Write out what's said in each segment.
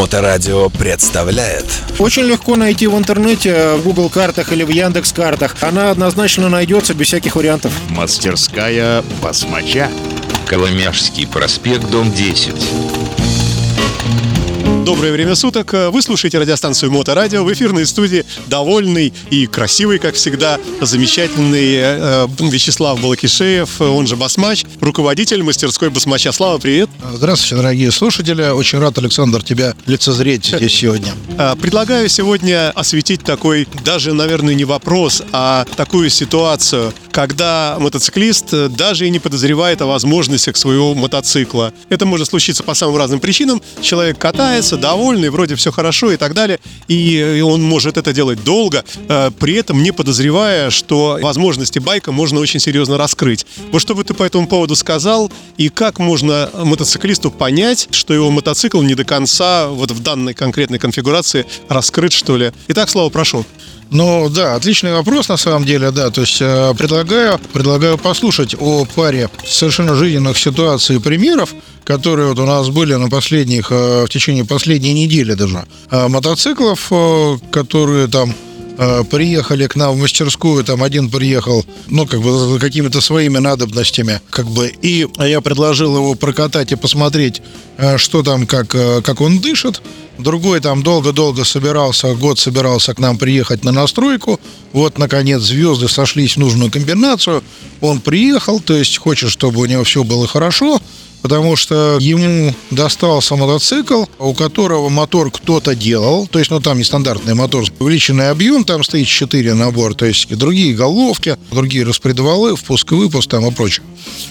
Моторадио представляет Очень легко найти в интернете, в Google картах или в Яндекс картах. Она однозначно найдется без всяких вариантов. Мастерская басмача. Коломяжский проспект, дом 10. Доброе время суток. Вы слушаете радиостанцию Моторадио. В эфирной студии довольный и красивый, как всегда, замечательный э, Вячеслав Балакишеев, он же Басмач, руководитель мастерской Басмача. Слава, привет. Здравствуйте, дорогие слушатели. Очень рад, Александр, тебя лицезреть здесь сегодня. Э, Предлагаю сегодня осветить такой, даже, наверное, не вопрос, а такую ситуацию, когда мотоциклист э, даже и не подозревает о возможностях своего мотоцикла. Это может случиться по самым разным причинам. Человек катается, довольный, вроде все хорошо и так далее, и он может это делать долго, э, при этом не подозревая, что возможности байка можно очень серьезно раскрыть. Вот что бы ты по этому поводу сказал, и как можно мотоциклисту понять, что его мотоцикл не до конца вот в данной конкретной конфигурации раскрыт, что ли? Итак, Слава, прошу. Ну да, отличный вопрос на самом деле, да. То есть э, предлагаю, предлагаю послушать о паре совершенно жизненных ситуаций и примеров, которые вот у нас были на последних, э, в течение последней недели даже. Э, мотоциклов, которые там э, приехали к нам в мастерскую, там один приехал, ну, как бы за какими-то своими надобностями, как бы, и я предложил его прокатать и посмотреть, э, что там, как, э, как он дышит. Другой там долго-долго собирался, год собирался к нам приехать на настройку. Вот, наконец, звезды сошлись в нужную комбинацию. Он приехал, то есть хочет, чтобы у него все было хорошо потому что ему достался мотоцикл, у которого мотор кто-то делал, то есть, ну, там нестандартный мотор, увеличенный объем, там стоит 4 набор, то есть, другие головки, другие распредвалы, впуск и выпуск там и прочее.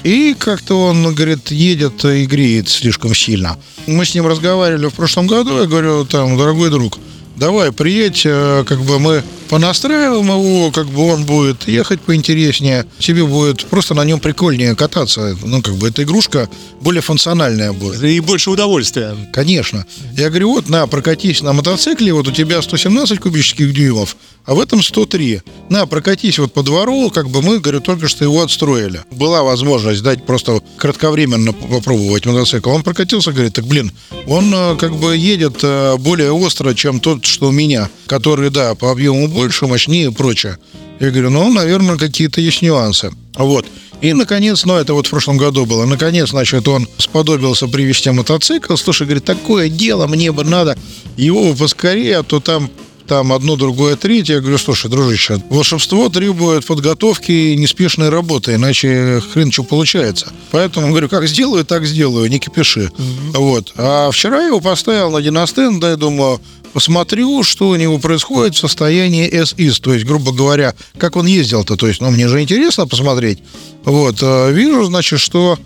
И как-то он, говорит, едет и греет слишком сильно. Мы с ним разговаривали в прошлом году, я говорю, там, дорогой друг, давай, приедь, э, как бы мы понастраиваем его, как бы он будет ехать поинтереснее, тебе будет просто на нем прикольнее кататься, ну, как бы эта игрушка более функциональная будет. И больше удовольствия. Конечно. Я говорю, вот, на, прокатись на мотоцикле, вот у тебя 117 кубических дюймов, а в этом 103. На, прокатись вот по двору, как бы мы, говорю, только что его отстроили. Была возможность дать просто кратковременно попробовать мотоцикл. Он прокатился, говорит, так, блин, он э, как бы едет э, более остро, чем тот, что у меня, который, да, по объему больше, мощнее и прочее. Я говорю, ну, наверное, какие-то есть нюансы. Вот. И, наконец, ну, это вот в прошлом году было, наконец, значит, он сподобился привезти мотоцикл. Слушай, говорит, такое дело, мне бы надо его поскорее, а то там там одно, другое, третье. Я говорю, слушай, дружище, волшебство требует подготовки и неспешной работы, иначе хрен что получается. Поэтому, говорю, как сделаю, так сделаю, не кипиши. Mm-hmm. Вот. А вчера я его поставил на диностенд, да, я думаю, посмотрю, что у него происходит в состоянии SIS, то есть, грубо говоря, как он ездил-то, то есть, ну, мне же интересно посмотреть. Вот, вижу, значит, что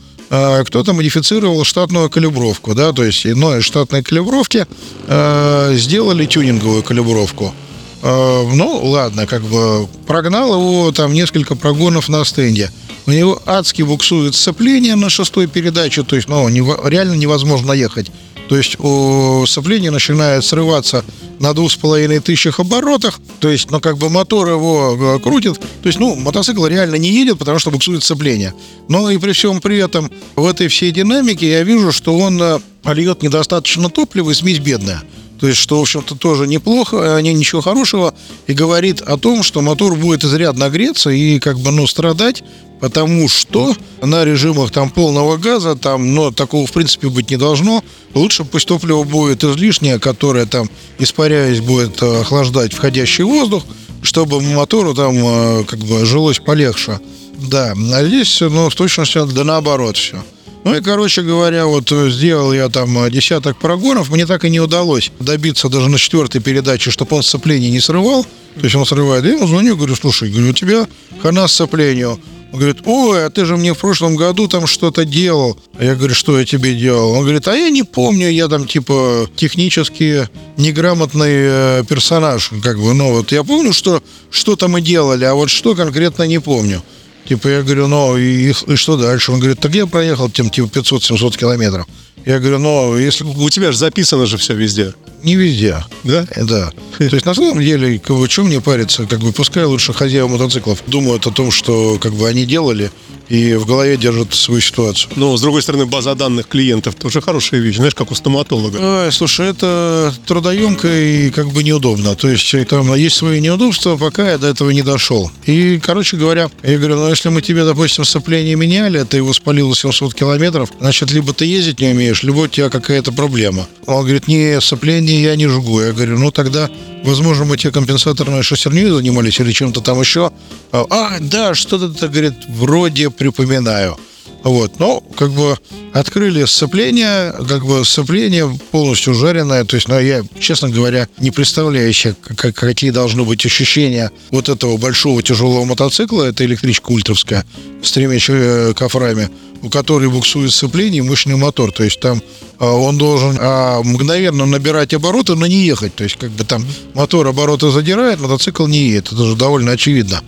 кто-то модифицировал штатную калибровку, да, то есть иной штатной калибровки э, сделали тюнинговую калибровку. Э, ну, ладно, как бы прогнал его там несколько прогонов на стенде. У него адски буксует сцепление на шестой передаче, то есть, ну, не, реально невозможно ехать. То есть о, сцепление начинает срываться на двух с половиной тысячах оборотах, то есть, ну, как бы мотор его крутит, то есть, ну, мотоцикл реально не едет, потому что буксует сцепление. Но и при всем при этом в этой всей динамике я вижу, что он льет недостаточно топлива и смесь бедная. То есть, что, в общем-то, тоже неплохо, не ничего хорошего, и говорит о том, что мотор будет изрядно греться и, как бы, ну, страдать, потому что на режимах там полного газа, там, но такого, в принципе, быть не должно. Лучше пусть топливо будет излишнее, которое там, испаряясь, будет охлаждать входящий воздух, чтобы мотору там, как бы, жилось полегче. Да, а здесь, ну, в точности, да наоборот все. Ну и, короче говоря, вот сделал я там десяток прогонов, мне так и не удалось добиться даже на четвертой передаче, чтобы он сцепление не срывал. То есть он срывает. Я ему звоню, говорю, слушай, говорю, у тебя хана сцеплению. Он говорит, ой, а ты же мне в прошлом году там что-то делал. А я говорю, что я тебе делал? Он говорит, а я не помню, я там типа технически неграмотный персонаж, как бы, ну вот я помню, что что-то мы делали, а вот что конкретно не помню. Типа, я говорю, ну и, и что дальше? Он говорит, так я проехал тем, типа, 500-700 километров. Я говорю, ну, если... У тебя же записано же все везде. Не везде. Да? Да. То есть, на самом деле, что мне париться? Как бы, пускай лучше хозяева мотоциклов думают о том, что, как бы, они делали, и в голове держит свою ситуацию. Но, с другой стороны, база данных клиентов тоже хорошая вещь, знаешь, как у стоматолога. Ой, слушай, это трудоемко и как бы неудобно. То есть там есть свои неудобства, пока я до этого не дошел. И, короче говоря, я говорю, ну если мы тебе, допустим, сцепление меняли, ты его спалил 700 километров, значит, либо ты ездить не умеешь, либо у тебя какая-то проблема. Он говорит, не, сцепление я не жгу. Я говорю, ну тогда, возможно, мы тебе компенсаторной шестерней занимались или чем-то там еще. А, да, что-то, говорит, вроде припоминаю. Вот, но как бы открыли сцепление, как бы сцепление полностью жареное, то есть, ну, я, честно говоря, не представляю себе, как, какие должны быть ощущения вот этого большого тяжелого мотоцикла, это электричка ультровская с тремя э, кофрами, у которой буксует сцепление и мощный мотор, то есть там а, он должен а, мгновенно набирать обороты, но не ехать, то есть как бы там мотор обороты задирает, мотоцикл не едет, это же довольно очевидно.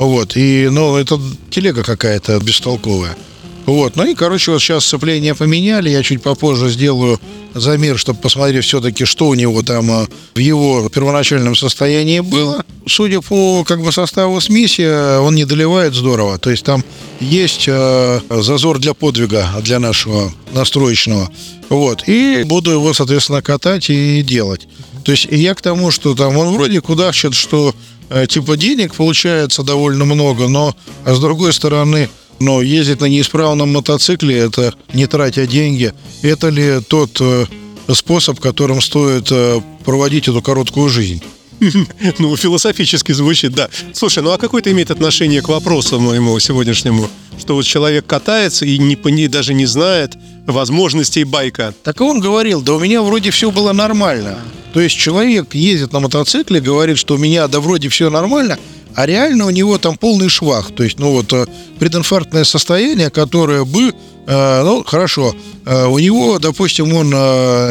Вот, и, ну, это телега какая-то бестолковая. Вот, ну и, короче, вот сейчас сцепление поменяли, я чуть попозже сделаю замер, чтобы посмотреть все-таки, что у него там а, в его первоначальном состоянии было. Судя по как бы составу смеси, он не доливает здорово. То есть там есть э, зазор для подвига для нашего настроечного. Вот. И буду его, соответственно, катать и делать. То есть я к тому, что там он вроде кудахчет, что э, типа денег получается довольно много, но а с другой стороны но ездить на неисправном мотоцикле, это не тратя деньги, это ли тот э, способ, которым стоит э, проводить эту короткую жизнь? Ну, философически звучит, да. Слушай, ну а какое это имеет отношение к вопросу моему сегодняшнему? Что вот человек катается и не, не, даже не знает возможностей байка. Так он говорил, да у меня вроде все было нормально. То есть человек ездит на мотоцикле, говорит, что у меня да вроде все нормально, а реально у него там полный швах. То есть, ну вот, э, прединфарктное состояние, которое бы, э, ну, хорошо, э, у него, допустим, он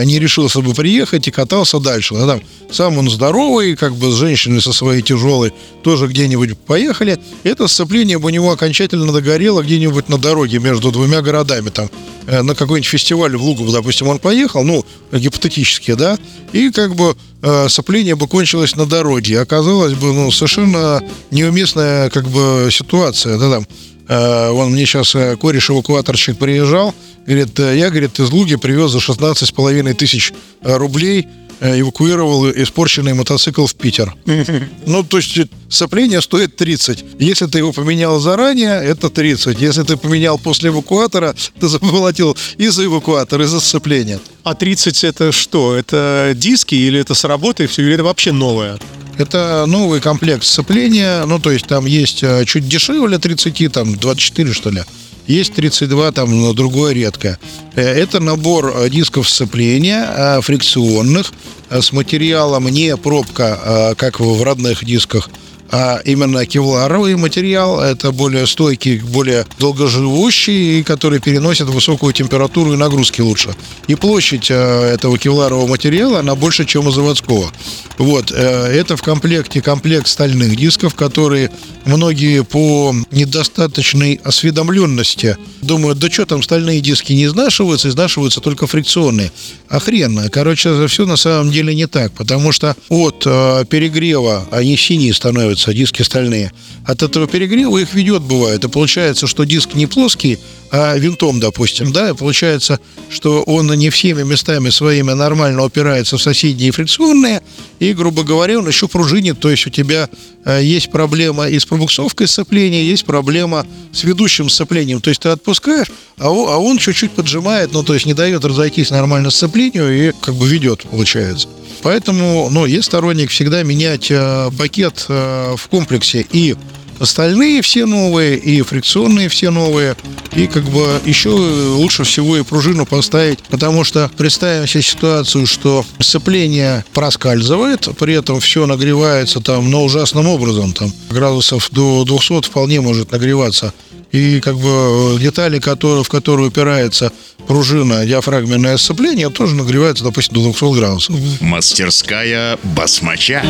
не решился бы приехать и катался дальше. А там сам он здоровый, как бы с женщиной со своей тяжелой тоже где-нибудь поехали. Это сцепление бы у него окончательно догорело где-нибудь на дороге между двумя городами. Там на какой-нибудь фестиваль в Лугу, допустим, он поехал, ну, гипотетически, да, и как бы э, сопление бы кончилось на дороге. Оказалось бы, ну, совершенно неуместная, как бы, ситуация, да, там. Э, вон мне сейчас э, кореш-эвакуаторщик приезжал, говорит, я, говорит, из Луги привез за 16 с половиной тысяч рублей эвакуировал испорченный мотоцикл в Питер. Ну, то есть сопление стоит 30. Если ты его поменял заранее, это 30. Если ты поменял после эвакуатора, ты заплатил и за эвакуатор, и за сцепление. А 30 это что? Это диски или это с работы все, или это вообще новое? Это новый комплект сцепления, ну, то есть там есть э, чуть дешевле 30, там 24, что ли. Есть 32, там, но другое редко. Э, это набор э, дисков сцепления фрикционных с материалом не пробка, как в родных дисках, а именно кевларовый материал. Это более стойкий, более долгоживущий, который переносит высокую температуру и нагрузки лучше. И площадь э, этого кевларового материала, она больше, чем у заводского. Вот, э, это в комплекте комплект стальных дисков, которые многие по недостаточной осведомленности думают, да что там стальные диски не изнашиваются, изнашиваются только фрикционные. А хрен, короче, все на самом деле не так, потому что от э, перегрева они синие становятся становятся диски стальные. От этого перегрева их ведет бывает. И получается, что диск не плоский, а винтом, допустим, да, получается, что он не всеми местами своими нормально упирается в соседние фрикционные, и, грубо говоря, он еще пружинит, то есть у тебя э, есть проблема и с пробуксовкой сцепления, есть проблема с ведущим сцеплением, то есть ты отпускаешь, а он, а он чуть-чуть поджимает, ну, то есть не дает разойтись нормально сцеплению и как бы ведет, получается. Поэтому, ну, есть сторонник всегда менять э, пакет э, в комплексе. И остальные все новые, и фрикционные все новые, и как бы еще лучше всего и пружину поставить, потому что представим себе ситуацию, что сцепление проскальзывает, при этом все нагревается там, но ужасным образом, там градусов до 200 вполне может нагреваться и как бы детали, которые, в которые упирается пружина, диафрагменное сцепление, тоже нагревается, допустим, до 200 градусов. Мастерская басмача.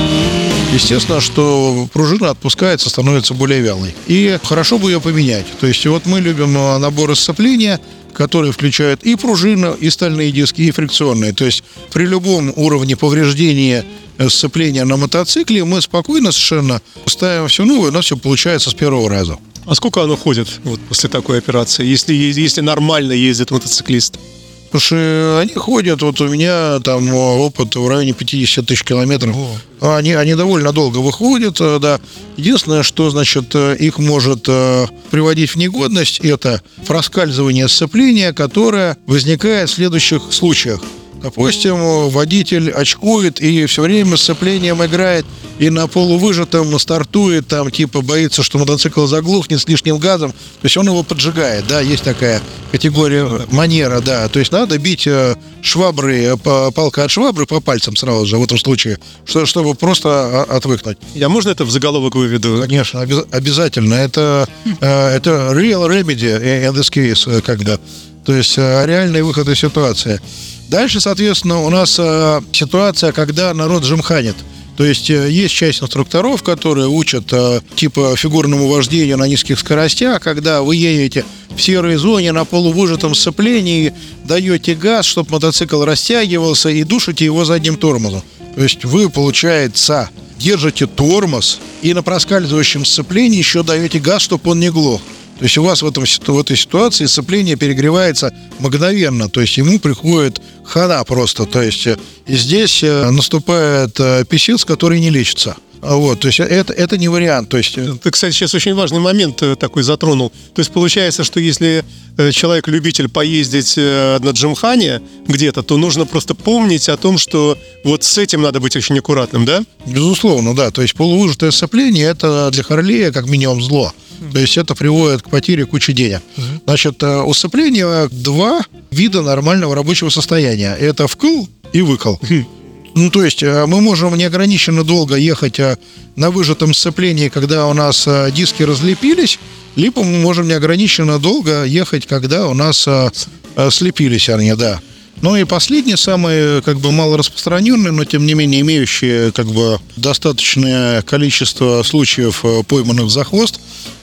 Естественно, что пружина отпускается, становится более вялой. И хорошо бы ее поменять. То есть вот мы любим наборы сцепления, которые включают и пружину, и стальные диски, и фрикционные. То есть при любом уровне повреждения э, сцепления на мотоцикле мы спокойно совершенно ставим все новое, у нас все получается с первого раза. А сколько оно ходит вот, после такой операции, если, если нормально ездит мотоциклист? Слушай, они ходят, вот у меня там опыт в районе 50 тысяч километров. Они, они довольно долго выходят, э, да. Единственное, что, значит, э, их может э, приводить в негодность, это проскальзывание сцепления, которое возникает в следующих случаях. Допустим, водитель очкует и все время с сцеплением играет, и на полувыжатом стартует, там типа боится, что мотоцикл заглухнет с лишним газом. То есть он его поджигает, да, есть такая категория манера, да. То есть надо бить э, швабры, э, палка от швабры по пальцам сразу же в этом случае, чтобы просто отвыкнуть. Я можно это в заголовок выведу? Конечно, обязательно. Это, э, это real remedy in this case, когда. То есть реальный выход из ситуации. Дальше, соответственно, у нас э, ситуация, когда народ жемханит. То есть э, есть часть инструкторов, которые учат э, типа фигурному вождению на низких скоростях, когда вы едете в серой зоне на полувыжатом сцеплении, даете газ, чтобы мотоцикл растягивался и душите его задним тормозом. То есть вы, получается, держите тормоз и на проскальзывающем сцеплении еще даете газ, чтобы он не глох. То есть у вас в, этом, в этой ситуации сцепление перегревается мгновенно, то есть ему приходит хана просто. То есть э, и здесь э, наступает э, писец, который не лечится. А вот, то есть это, это не вариант. То есть... Ты, кстати, сейчас очень важный момент такой затронул. То есть получается, что если человек-любитель поездить на Джимхане где-то, то нужно просто помнить о том, что вот с этим надо быть очень аккуратным, да? Безусловно, да. То есть полувыжатое сцепление – это для Харлея как минимум зло. То есть это приводит к потере кучи денег. Значит, э, у сцепления два вида нормального рабочего состояния. Это вкл и выкл. Ну, то есть э, мы можем неограниченно долго ехать э, на выжатом сцеплении, когда у нас диски разлепились, либо мы можем неограниченно долго ехать, когда у нас слепились они, да. Ну и последний, самый как бы мало распространенный, но тем не менее имеющий как бы достаточное количество случаев пойманных за хвост,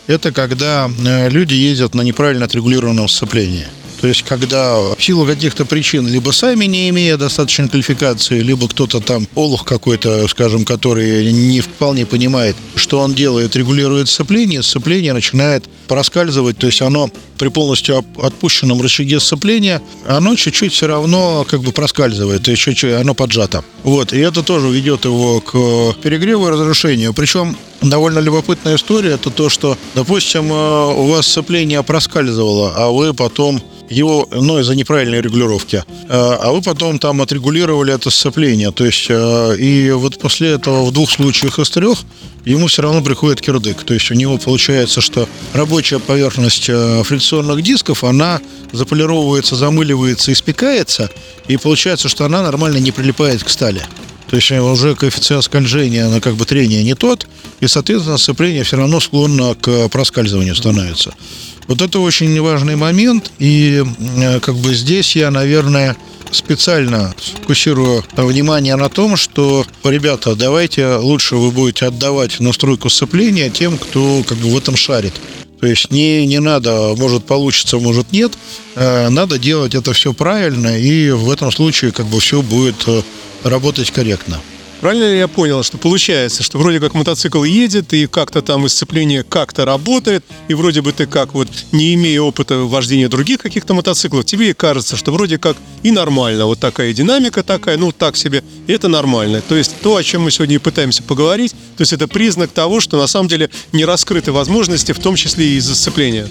это когда э, люди ездят на неправильно отрегулированном сцеплении. То есть, когда в силу каких-то причин, либо сами не имея достаточной квалификации, либо кто-то там, олух какой-то, скажем, который не вполне понимает, что он делает, регулирует сцепление, сцепление начинает проскальзывать, то есть оно при полностью отпущенном рычаге сцепления, оно чуть-чуть все равно как бы проскальзывает, то есть чуть-чуть оно поджато. Вот, и это тоже ведет его к перегреву и разрушению. Причем довольно любопытная история, это то, что, допустим, э, у вас сцепление проскальзывало, а вы потом его, ну, из-за неправильной регулировки. Э, а вы потом там отрегулировали это сцепление. То есть, э, и вот после этого в двух случаях из трех ему все равно приходит кирдык. То есть у него получается, что рабочая поверхность э, фрикционных дисков, она заполировывается, замыливается, испекается, и получается, что она нормально не прилипает к стали. То есть уже коэффициент скольжения, на как бы трения не тот, и, соответственно, сцепление все равно склонно к проскальзыванию становится. Вот это очень важный момент, и как бы здесь я, наверное, специально фокусирую внимание на том, что, ребята, давайте лучше вы будете отдавать настройку сцепления тем, кто как бы в этом шарит. То есть не, не надо, может получится, может нет. Э, надо делать это все правильно, и в этом случае как бы все будет э, работать корректно. Правильно ли я понял, что получается, что вроде как мотоцикл едет, и как-то там сцепление как-то работает, и вроде бы ты как вот, не имея опыта вождения других каких-то мотоциклов, тебе кажется, что вроде как и нормально, вот такая динамика такая, ну так себе, и это нормально. То есть то, о чем мы сегодня и пытаемся поговорить, то есть это признак того, что на самом деле не раскрыты возможности, в том числе и из-за сцепления.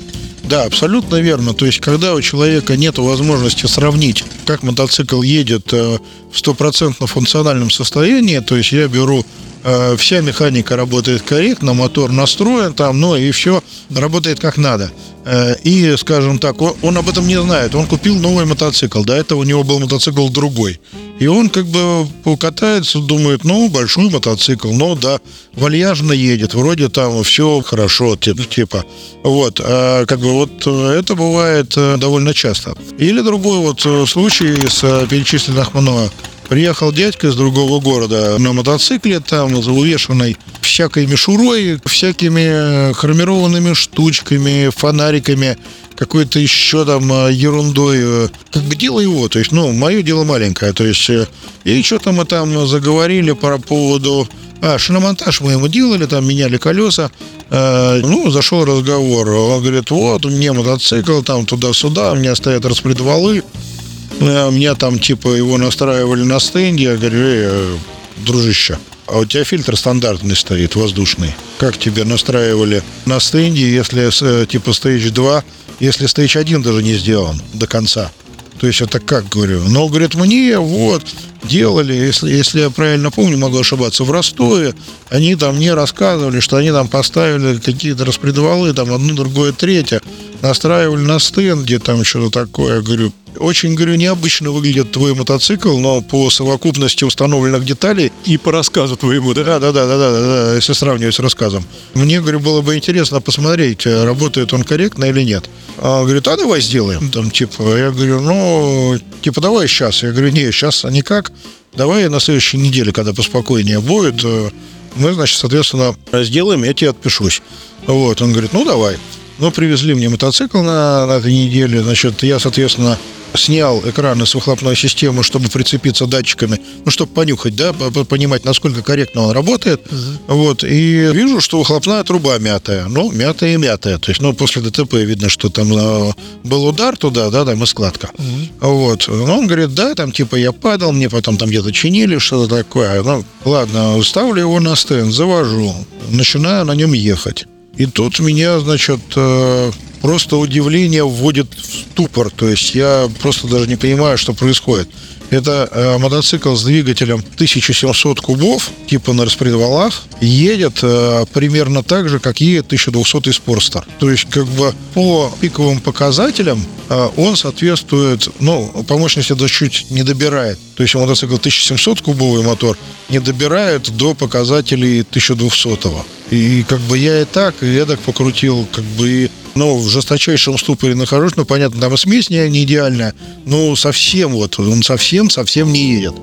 Да, абсолютно верно. То есть, когда у человека нет возможности сравнить, как мотоцикл едет э, в стопроцентно функциональном состоянии, то есть я беру э, вся механика работает корректно, мотор настроен там, ну и все работает как надо. Э, и, скажем так, он, он об этом не знает. Он купил новый мотоцикл. До этого у него был мотоцикл другой. И он как бы катается, думает, ну, большой мотоцикл, ну, да, вальяжно едет, вроде там все хорошо, типа. Вот, а как бы вот это бывает э, довольно часто. Или другой вот э, случай из перечисленных мною. Приехал дядька из другого города на мотоцикле, там увешанной всякой мишурой, всякими хромированными штучками, фонариками, какой-то еще там э, ерундой. э, Как бы дело его, то есть, ну, мое дело маленькое, то есть, э, и что-то мы там заговорили по поводу... А, шиномонтаж мы ему делали, там меняли колеса. Э, ну, зашел разговор. Он говорит, вот, у меня мотоцикл, там туда-сюда, у меня стоят распредвалы. Э, Меня там, типа, его настраивали на стенде. Я говорю, «Эй, э, дружище, а у тебя фильтр стандартный стоит, воздушный. Как тебе настраивали на стенде, если, э, типа, Stage 2, если Stage 1 даже не сделан до конца? То есть это как, говорю? Но, говорит, мне вот делали, если, если я правильно помню, могу ошибаться, в Ростове они там мне рассказывали, что они там поставили какие-то распредвалы, там одно, другое, третье, настраивали на стенде, там что-то такое. Говорю, очень, говорю, необычно выглядит твой мотоцикл, но по совокупности установленных деталей И по рассказу твоему, да? да, да, да, да, да, да, если сравнивать с рассказом. Мне, говорю, было бы интересно посмотреть, э, работает он корректно или нет. А говорит, а давай сделаем. Там, типа, я говорю, ну, типа, давай сейчас. Я говорю, не, сейчас никак. Давай на следующей неделе, когда поспокойнее будет, э, мы, значит, соответственно, сделаем, я тебе отпишусь. Вот, он говорит, ну, давай. Ну, привезли мне мотоцикл на, на этой неделе. Значит, я, соответственно, снял экраны с выхлопной системы, чтобы прицепиться датчиками, ну, чтобы понюхать, да, по- по- понимать, насколько корректно он работает. Вот, и вижу, что выхлопная труба мятая. Ну, мятая и мятая. То есть, ну, после ДТП видно, что там э, был удар туда, да, там и складка. Вот. Ну, он говорит, да, там, типа, я падал, мне потом там где-то чинили, что-то такое. Ну, ладно, ставлю его на стенд, завожу, начинаю на нем ехать. И тут меня, значит, э, просто удивление вводит в ступор. То есть я просто даже не понимаю, что происходит. Это э, мотоцикл с двигателем 1700 кубов, типа на распредвалах, едет э, примерно так же, как едет 1200 Sportster. То есть, как бы по пиковым показателям э, он соответствует, ну, по мощности даже чуть не добирает. То есть, мотоцикл 1700 кубовый мотор не добирает до показателей 1200 И как бы я и так, и эдак покрутил, как бы и ну, в жесточайшем ступоре нахожусь, ну, понятно, там и смесь не, не идеальная, ну, совсем вот, он совсем-совсем не едет.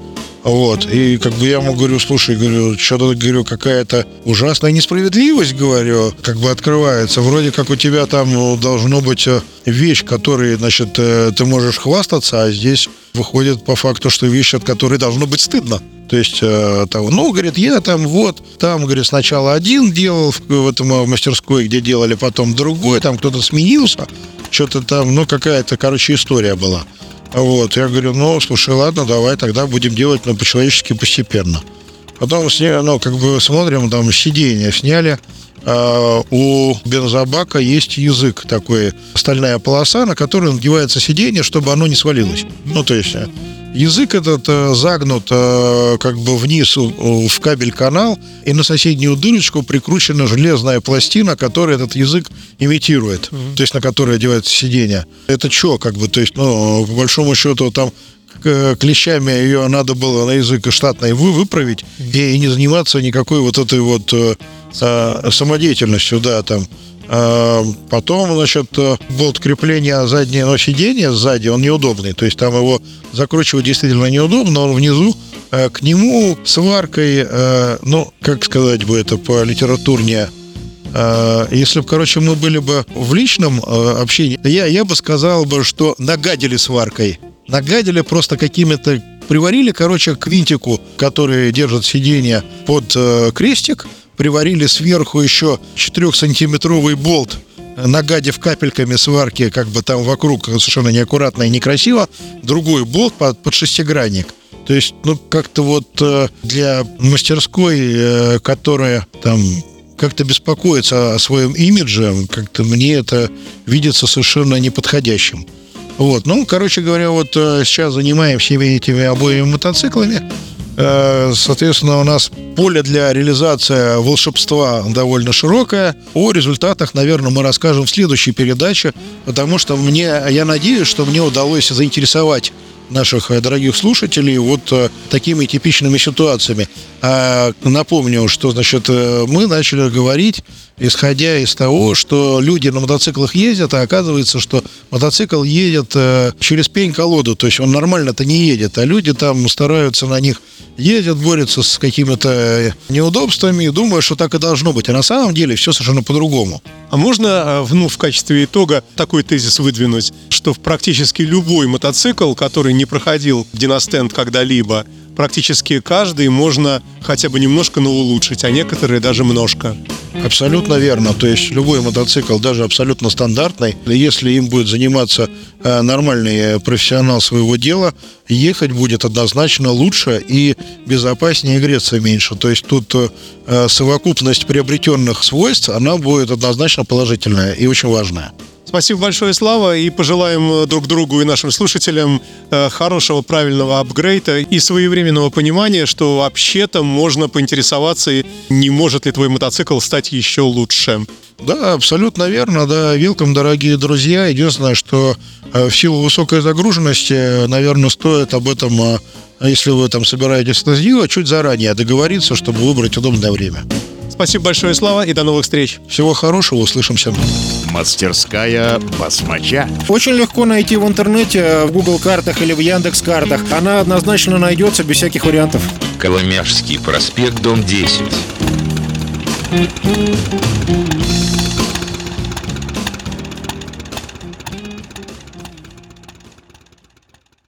Вот, и как бы я ему говорю, слушай, говорю, что-то, говорю, какая-то ужасная несправедливость, говорю, как бы открывается. Вроде как у тебя там ну, должно быть э, вещь, которой, значит, э, ты можешь хвастаться, а здесь выходит по факту, что вещь, от которой должно быть стыдно. То есть, э, того, ну, говорит, я там вот, там, говорит, сначала один делал в, в этом э, мастерской, где делали, потом другой, там кто-то сменился, что-то там, ну, какая-то, короче, история была. Вот, я говорю, ну, слушай, ладно, давай тогда будем делать, ну, по-человечески постепенно. Потом сняли, ну, как бы смотрим, там сиденья сняли. А, у бензобака есть язык такой, стальная полоса, на которую надевается сиденье, чтобы оно не свалилось. Ну, то есть э, язык этот э, загнут э, как бы вниз в кабель-канал, и на соседнюю дырочку прикручена железная пластина, которая этот язык имитирует, то есть на которой одевается сиденье. Это что, как бы, то есть, ну, по большому счету, там клещами ее надо было на язык штатный вы выправить и, и не заниматься никакой вот этой вот э, э, самодеятельностью, да, там. А, Потом, значит, э, болт крепления заднего сиденья сзади, он неудобный. То есть там его закручивать действительно неудобно, он внизу э, к нему сваркой, э, ну, как сказать бы это по литературнее, Если бы, короче, мы были бы в личном общении, я, я бы сказал бы, что нагадили сваркой. Нагадили просто какими-то... Приварили, короче, к винтику, который держит сиденье под крестик, приварили сверху еще 4-сантиметровый болт, э, нагадив капельками сварки, как бы там вокруг совершенно неаккуратно и некрасиво, другой болт под, под шестигранник. То есть, ну, как-то вот э, для мастерской, э, которая там как-то беспокоиться о своем имидже, как-то мне это видится совершенно неподходящим. Вот, ну, короче говоря, вот сейчас занимаемся этими обоими мотоциклами. Э, Соответственно, у нас поле для реализации волшебства довольно широкое. О результатах, наверное, мы расскажем в следующей передаче, потому что мне, я надеюсь, что мне удалось заинтересовать наших э, дорогих слушателей вот э, такими типичными ситуациями. А напомню, что значит э, мы начали говорить, исходя из того, что люди на мотоциклах ездят, а оказывается, что мотоцикл едет через пень-колоду, то есть он нормально-то не едет, а люди там стараются на них ездят, борются с какими-то неудобствами и думают, что так и должно быть. А на самом деле все совершенно по-другому. А можно э, ну, в качестве итога такой тезис выдвинуть, что практически любой мотоцикл, который не проходил диностенд когда-либо, практически каждый можно хотя бы немножко, но улучшить, а некоторые даже множко. Абсолютно верно. То есть любой мотоцикл, даже абсолютно стандартный, если им будет заниматься э, нормальный э, профессионал своего дела, ехать будет однозначно лучше и безопаснее, и греться меньше. То есть тут э, совокупность приобретенных свойств, она будет однозначно положительная и очень важная. Спасибо большое, Слава, и пожелаем друг другу и нашим слушателям э, хорошего, правильного апгрейда и своевременного понимания, что вообще-то можно поинтересоваться, не может ли твой мотоцикл стать еще лучше. Да, абсолютно верно, да. Вилком, дорогие друзья. Единственное, что э, в силу высокой загруженности, наверное, стоит об этом, э, если вы там собираетесь это сделать, чуть заранее договориться, чтобы выбрать удобное время. Спасибо большое, Слава, и до новых встреч. Всего хорошего, услышимся. Мастерская басмача. Очень легко найти в интернете, в Google картах или в Яндекс картах. Она однозначно найдется без всяких вариантов. Коломяжский проспект, дом 10.